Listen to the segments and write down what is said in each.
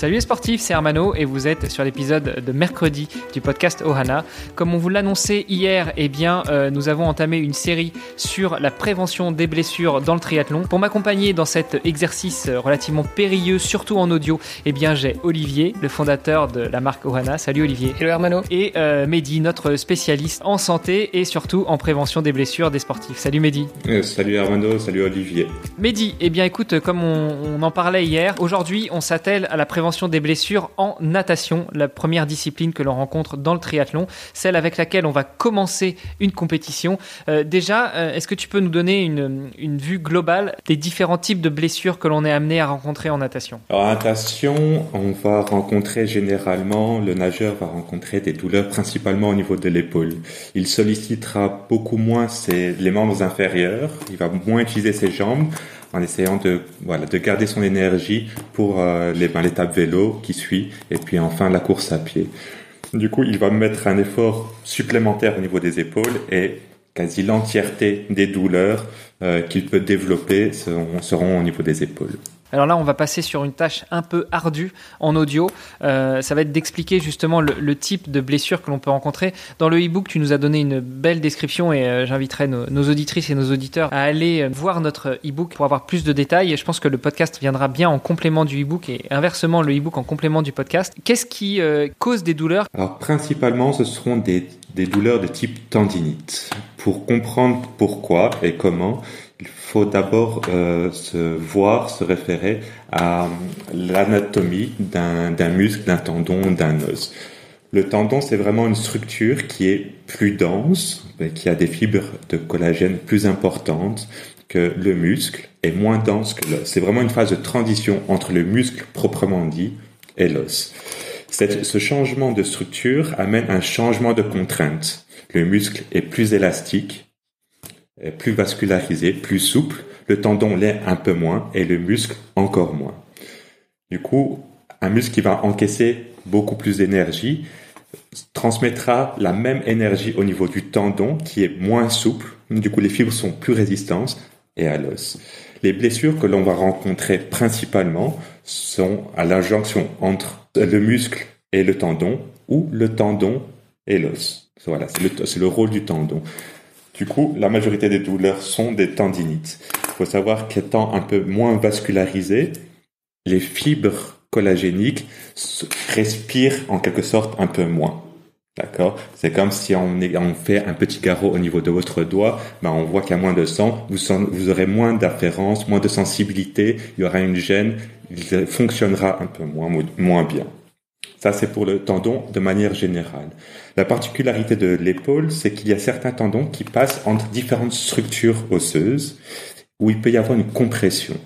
Salut les sportifs, c'est Hermano et vous êtes sur l'épisode de mercredi du podcast Ohana. Comme on vous l'annonçait hier, eh bien, euh, nous avons entamé une série sur la prévention des blessures dans le triathlon. Pour m'accompagner dans cet exercice relativement périlleux, surtout en audio, eh bien, j'ai Olivier, le fondateur de la marque Ohana. Salut Olivier. Hello Hermano. Et euh, Mehdi, notre spécialiste en santé et surtout en prévention des blessures des sportifs. Salut Mehdi. Euh, salut Hermano, salut Olivier. Mehdi, eh bien, écoute, comme on, on en parlait hier, aujourd'hui, on s'attelle à la prévention des blessures en natation, la première discipline que l'on rencontre dans le triathlon, celle avec laquelle on va commencer une compétition. Euh, déjà, euh, est-ce que tu peux nous donner une, une, vue globale des différents types de blessures que l'on est amené à rencontrer en natation? En natation, on va rencontrer généralement, le nageur va rencontrer des douleurs principalement au niveau de l'épaule. Il sollicitera beaucoup moins ses, les membres inférieurs, il va moins utiliser ses jambes en essayant de voilà de garder son énergie pour euh, les ben, l'étape vélo qui suit et puis enfin la course à pied. Du coup, il va mettre un effort supplémentaire au niveau des épaules et quasi l'entièreté des douleurs euh, qu'il peut développer seront, seront au niveau des épaules. Alors là, on va passer sur une tâche un peu ardue en audio. Euh, ça va être d'expliquer justement le, type de blessure que l'on peut rencontrer. Dans le e-book, tu nous as donné une belle description et euh, j'inviterai nos, auditrices et nos auditeurs à aller voir notre e-book pour avoir plus de détails. Je pense que le podcast viendra bien en complément du e-book et inversement le e-book en complément du podcast. Qu'est-ce qui euh, cause des douleurs? Alors principalement, ce seront des douleurs de type tendinite. Pour comprendre pourquoi et comment, il faut d'abord euh, se voir, se référer à l'anatomie d'un muscle, d'un tendon, d'un os. Le tendon, c'est vraiment une structure qui est plus dense, qui a des fibres de collagène plus importantes que le muscle et moins dense que l'os. C'est vraiment une phase de transition entre le muscle proprement dit et l'os. Ce changement de structure amène un changement de contrainte. Le muscle est plus élastique, plus vascularisé, plus souple, le tendon l'est un peu moins et le muscle encore moins. Du coup, un muscle qui va encaisser beaucoup plus d'énergie transmettra la même énergie au niveau du tendon qui est moins souple. Du coup, les fibres sont plus résistantes et à l'os. Les blessures que l'on va rencontrer principalement sont à la jonction entre le muscle et le tendon ou le tendon et l'os. Voilà, c'est le, le, rôle du tendon. Du coup, la majorité des douleurs sont des tendinites. Il faut savoir qu'étant un peu moins vascularisé, les fibres collagéniques respirent en quelque sorte un peu moins. D'accord? C'est comme si on, fait un petit carreau au niveau de votre doigt, ben on voit qu'il y a moins de sang, vous, aurez moins d'afférence, moins de sensibilité, il y aura une gêne, il fonctionnera un peu moins bien. Ça, c'est pour le tendon de manière générale. La particularité de l'épaule, c'est qu'il y a certains tendons qui passent entre différentes structures osseuses où il peut y avoir une compression.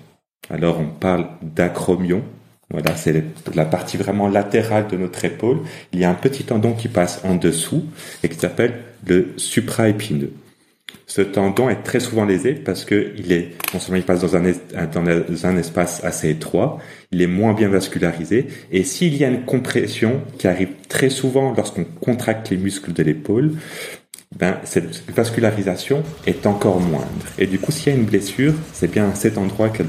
Alors, on parle d'acromion. Voilà, c'est la partie vraiment latérale de notre épaule. Il y a un petit tendon qui passe en dessous et qui s'appelle le supraépineux. Ce tendon est très souvent lésé parce que il est, non seulement il passe dans un, espace assez étroit, il est moins bien vascularisé, et s'il y a une compression qui arrive très souvent lorsqu'on contracte les muscles de l'épaule, ben, cette vascularisation est encore moindre. Et du coup, s'il y a une blessure, c'est bien à cet endroit qu'elles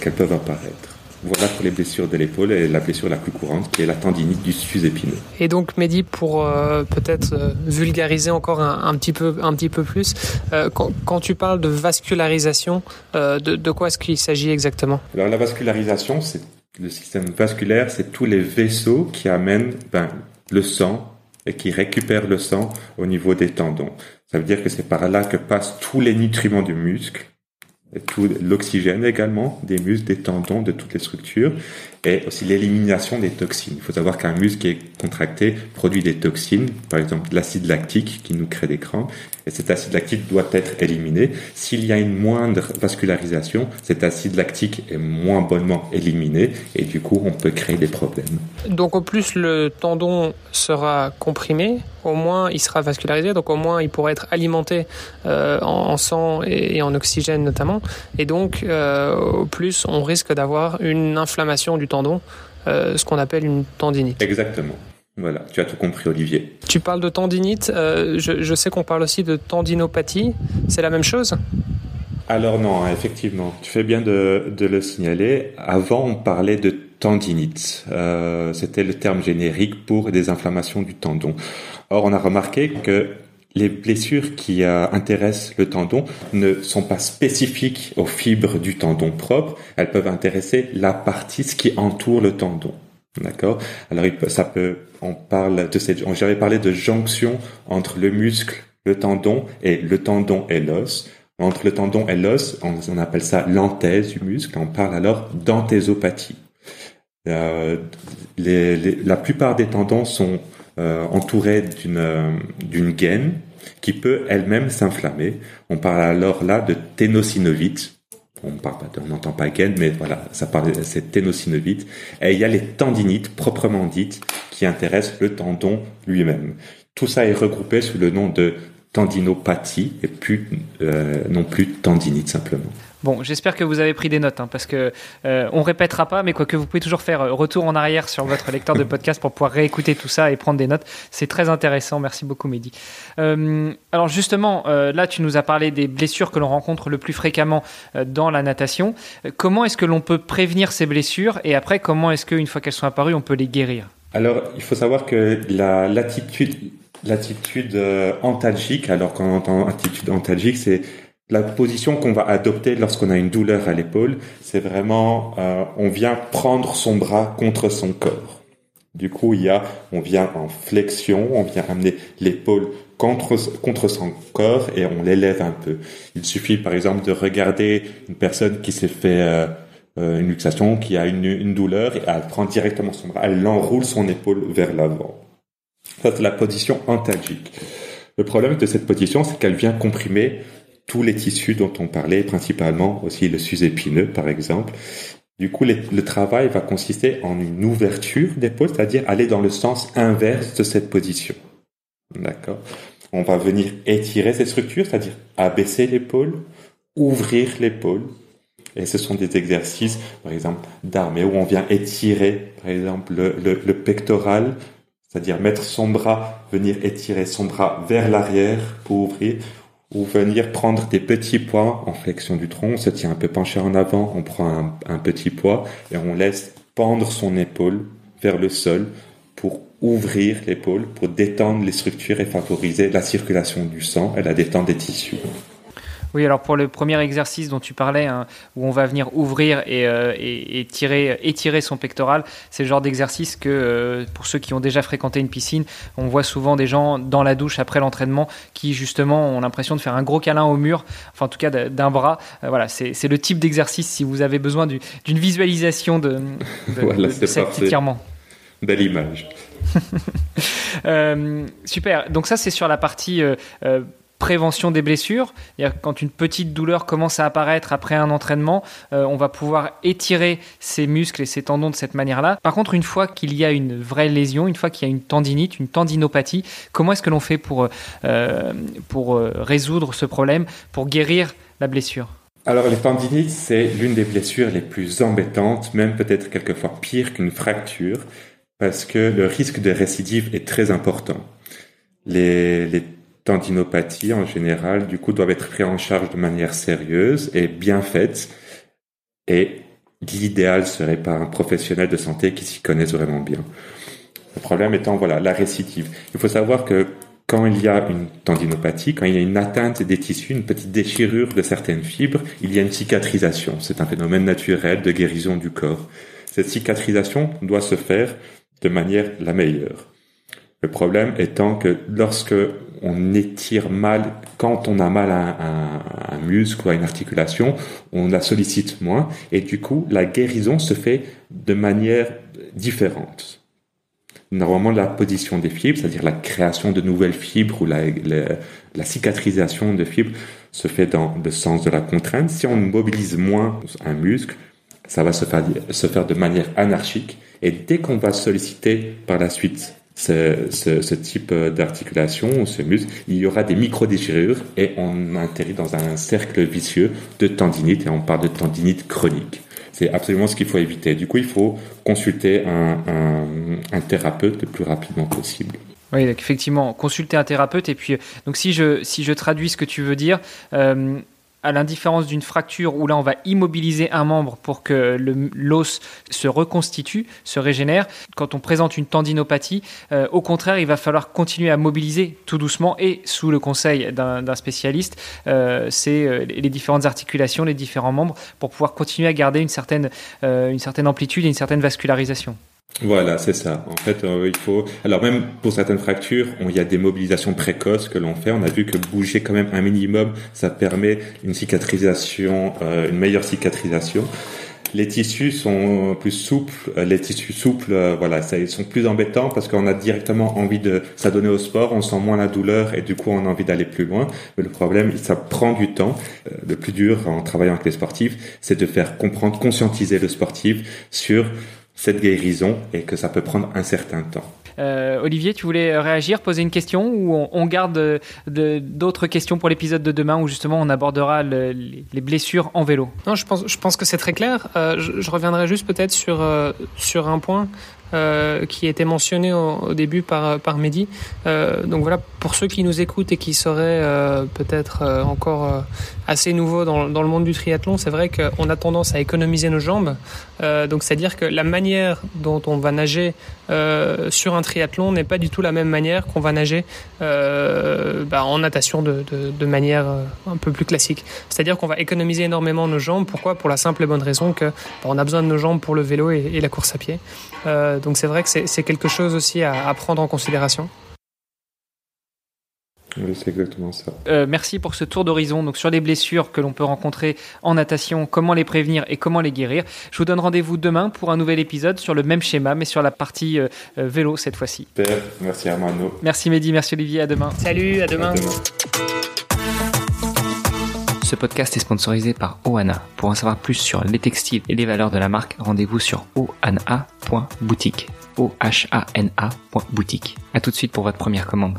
qu'elles peuvent apparaître. Voilà pour les blessures de l'épaule et la blessure la plus courante qui est la tendinite du sus-épineux. Et donc Mehdi, pour euh, peut-être euh, vulgariser encore un, un, petit peu, un petit peu plus, euh, quand, quand, tu parles de vascularisation, de, de, quoi est-ce qu'il s'agit exactement? Alors la vascularisation, c'est le système vasculaire, c'est tous les vaisseaux qui amènent ben, le sang et qui récupèrent le sang au niveau des tendons. Ça veut dire que c'est par là que passent tous les nutriments du muscle tout l'oxygène également des muscles, des tendons, de toutes les structures, et aussi l'élimination des toxines. Il faut savoir qu'un muscle qui est contracté produit des toxines, par exemple l'acide lactique qui nous crée des crampes, et cet acide lactique doit être éliminé. S'il y a une moindre vascularisation, cet acide lactique est moins bonnement éliminé, et du coup on peut créer des problèmes. Donc au plus le tendon sera comprimé, au moins il sera vascularisé, donc au moins il pourra être alimenté euh, en, sang et, en oxygène notamment, et donc euh, au plus on risque d'avoir une inflammation du tendon, euh, ce qu'on appelle une tendinite. Exactement. Voilà, tu as tout compris, Olivier. Tu parles de tendinite. je, sais qu'on parle aussi de tendinopathie. C'est la même chose? Alors non, hein, effectivement, tu fais bien de, de, le signaler. Avant, on parlait de tendinite. C'était le terme générique pour des inflammations du tendon. Or, on a remarqué que les blessures qui euh, intéressent le tendon ne sont pas spécifiques aux fibres du tendon propre, elles peuvent intéresser la partie qui entoure le tendon. D'accord? Alors ça peut on parle de cette j'avais parlé de jonction entre le muscle, le tendon et le tendon et l'os. Entre le tendon et l'os, on, appelle ça l'anthèse du muscle, on parle alors d'anthésopathie. Euh, la plupart des tendons sont euh, entouré d'une d'une gaine qui peut elle-même s'inflammer. On parle alors là de ténosynovite. On n'entend pas gaine, mais voilà, ça parle, c'est ténosynovite. Et il y a les tendinites proprement dites qui intéressent le tendon lui-même. Tout ça est regroupé sous le nom de tendinopathie et plus euh, non plus tendinite simplement. Bon, j'espère que vous avez pris des notes, hein, parce que euh, on répétera pas, mais quoi que vous pouvez toujours faire euh, retour en arrière sur votre lecteur de podcast pour pouvoir réécouter tout ça et prendre des notes. C'est très intéressant. Merci beaucoup, Mehdi. Euh, alors justement, euh, là, tu nous as parlé des blessures que l'on rencontre le plus fréquemment dans la natation. Comment est-ce que l'on peut prévenir ces blessures et après, comment est-ce qu'une fois qu'elles sont apparues, on peut les guérir? Alors, il faut savoir que la l'attitude l'attitude antalgique, alors quand on entend attitude antalgique, c'est la position qu'on va adopter lorsqu'on a une douleur à l'épaule, c'est vraiment euh, on vient prendre son bras contre son corps. Du coup, il y a on vient en flexion, on vient amener l'épaule contre contre son corps et on l'élève un peu. Il suffit par exemple de regarder une personne qui s'est fait euh, euh, une luxation, qui a une, une douleur et elle prend directement son bras, elle enroule son épaule vers l'avant. Ça c'est la position antalgique. Le problème de cette position, c'est qu'elle vient comprimer tous les tissus dont on parlait, principalement aussi le sus-épineux par exemple. Du coup, le travail va consister en une ouverture d'épaule, c'est-à-dire aller dans le sens inverse de cette position. D'accord On va venir étirer cette structure, c'est-à-dire abaisser l'épaule, ouvrir l'épaule. Et ce sont des exercices, par exemple, d'armée, où on vient étirer, par exemple, le, le, le pectoral, c'est-à-dire mettre son bras, venir étirer son bras vers l'arrière pour ouvrir, ou venir prendre des petits poids en flexion du tronc. On se tient un peu penché en avant, on prend un, petit poids et on laisse pendre son épaule vers le sol pour ouvrir l'épaule, pour détendre les structures et favoriser la circulation du sang et la détente des tissus. Oui, alors pour le premier exercice dont tu parlais, hein, où on va venir ouvrir et, euh, tirer, étirer son pectoral, c'est le genre d'exercice que, euh, pour ceux qui ont déjà fréquenté une piscine, on voit souvent des gens dans la douche après l'entraînement qui, justement, ont l'impression de faire un gros câlin au mur, enfin en tout cas d'un bras. Euh, voilà, c'est le type d'exercice si vous avez besoin d'une visualisation de, de, cet étirement. Belle image. super. Donc ça, c'est sur la partie prévention des blessures. Quand une petite douleur commence à apparaître après un entraînement, euh, on va pouvoir étirer ses muscles et ses tendons de cette manière-là. Par contre, une fois qu'il y a une vraie lésion, une fois qu'il y a une tendinite, une tendinopathie, comment est-ce que l'on fait pour, euh, pour euh, résoudre ce problème, pour guérir la blessure? Alors les tendinites, c'est l'une des blessures les plus embêtantes, même peut-être quelquefois pire qu'une fracture, parce que le risque de récidive est très important. Les, les tendinopathies en général, du coup, doivent être pris en charge de manière sérieuse et bien faite. Et l'idéal serait par un professionnel de santé qui s'y connaisse vraiment bien. Le problème étant, voilà, la récidive. Il faut savoir que quand il y a une tendinopathie, quand il y a une atteinte des tissus, une petite déchirure de certaines fibres, il y a une cicatrisation. C'est un phénomène naturel de guérison du corps. Cette cicatrisation doit se faire de manière la meilleure. Le problème étant que lorsque on étire mal, quand on a mal à un, muscle ou à une articulation, on la sollicite moins et du coup la guérison se fait de manière différente. Normalement, la position des fibres, c'est-à-dire la création de nouvelles fibres ou la, cicatrisation de fibres, se fait dans le sens de la contrainte. Si on mobilise moins un muscle, ça va se faire, se faire de manière anarchique. Et dès qu'on va solliciter par la suite ce, ce, type d'articulation ou ce muscle, il y aura des micro-déchirures et on atterrit dans un cercle vicieux de tendinite et on parle de tendinite chronique. C'est absolument ce qu'il faut éviter. Du coup, il faut consulter un, un, thérapeute le plus rapidement possible. Oui, effectivement, consulter un thérapeute. Et puis, donc si je, si je traduis ce que tu veux dire, euh, à l'indifférence d'une fracture où là on va immobiliser un membre pour que l'os se reconstitue, se régénère, quand on présente une tendinopathie, euh, au contraire, il va falloir continuer à mobiliser tout doucement et sous le conseil d'un spécialiste, euh, c'est euh, les différentes articulations, les différents membres pour pouvoir continuer à garder une certaine, une certaine amplitude et une certaine vascularisation. Voilà, c'est ça. En fait, euh, il faut. Alors même pour certaines fractures, il y a des mobilisations précoces que l'on fait. On a vu que bouger quand même un minimum, ça permet une cicatrisation, euh, une meilleure cicatrisation. Les tissus sont plus souples. Euh, les tissus souples, voilà, ça, ils sont plus embêtants parce qu'on a directement envie de s'adonner au sport. On sent moins la douleur et du coup, on a envie d'aller plus loin. Mais le problème, ça prend du temps. Le plus dur en travaillant avec les sportifs, c'est de faire comprendre, conscientiser le sportif sur cette guérison et que ça peut prendre un certain temps. Euh, Olivier, tu voulais réagir, poser une question ou on, garde d'autres questions pour l'épisode de demain où justement on abordera les blessures en vélo? Non, je pense, je pense que c'est très clair. Euh, je, reviendrai juste peut-être sur, euh, sur un point. Euh, qui a été mentionné au, début par, par Mehdi. Euh, donc voilà, pour ceux qui nous écoutent et qui seraient euh, peut-être encore assez nouveaux dans, le monde du triathlon, c'est vrai qu'on a tendance à économiser nos jambes. donc c'est-à-dire que la manière dont on va nager sur un triathlon n'est pas du tout la même manière qu'on va nager bah, en natation de, manière un peu plus classique. C'est-à-dire qu'on va économiser énormément nos jambes. Pourquoi? Pour la simple et bonne raison que bah, on a besoin de nos jambes pour le vélo et, la course à pied. Euh, donc c'est vrai que c'est quelque chose aussi à, prendre en considération. Oui, c'est exactement ça. Euh, merci pour ce tour d'horizon donc sur les blessures que l'on peut rencontrer en natation, comment les prévenir et comment les guérir. Je vous donne rendez-vous demain pour un nouvel épisode sur le même schéma, mais sur la partie euh, vélo cette fois-ci. Merci Armando. Merci Mehdi, merci Olivier, à demain. Salut, à demain. Ce podcast est sponsorisé par Oana. Pour en savoir plus sur les textiles et les valeurs de la marque, rendez-vous sur oana.boutique. O-H-A-N-A.boutique. A tout de suite pour votre première commande.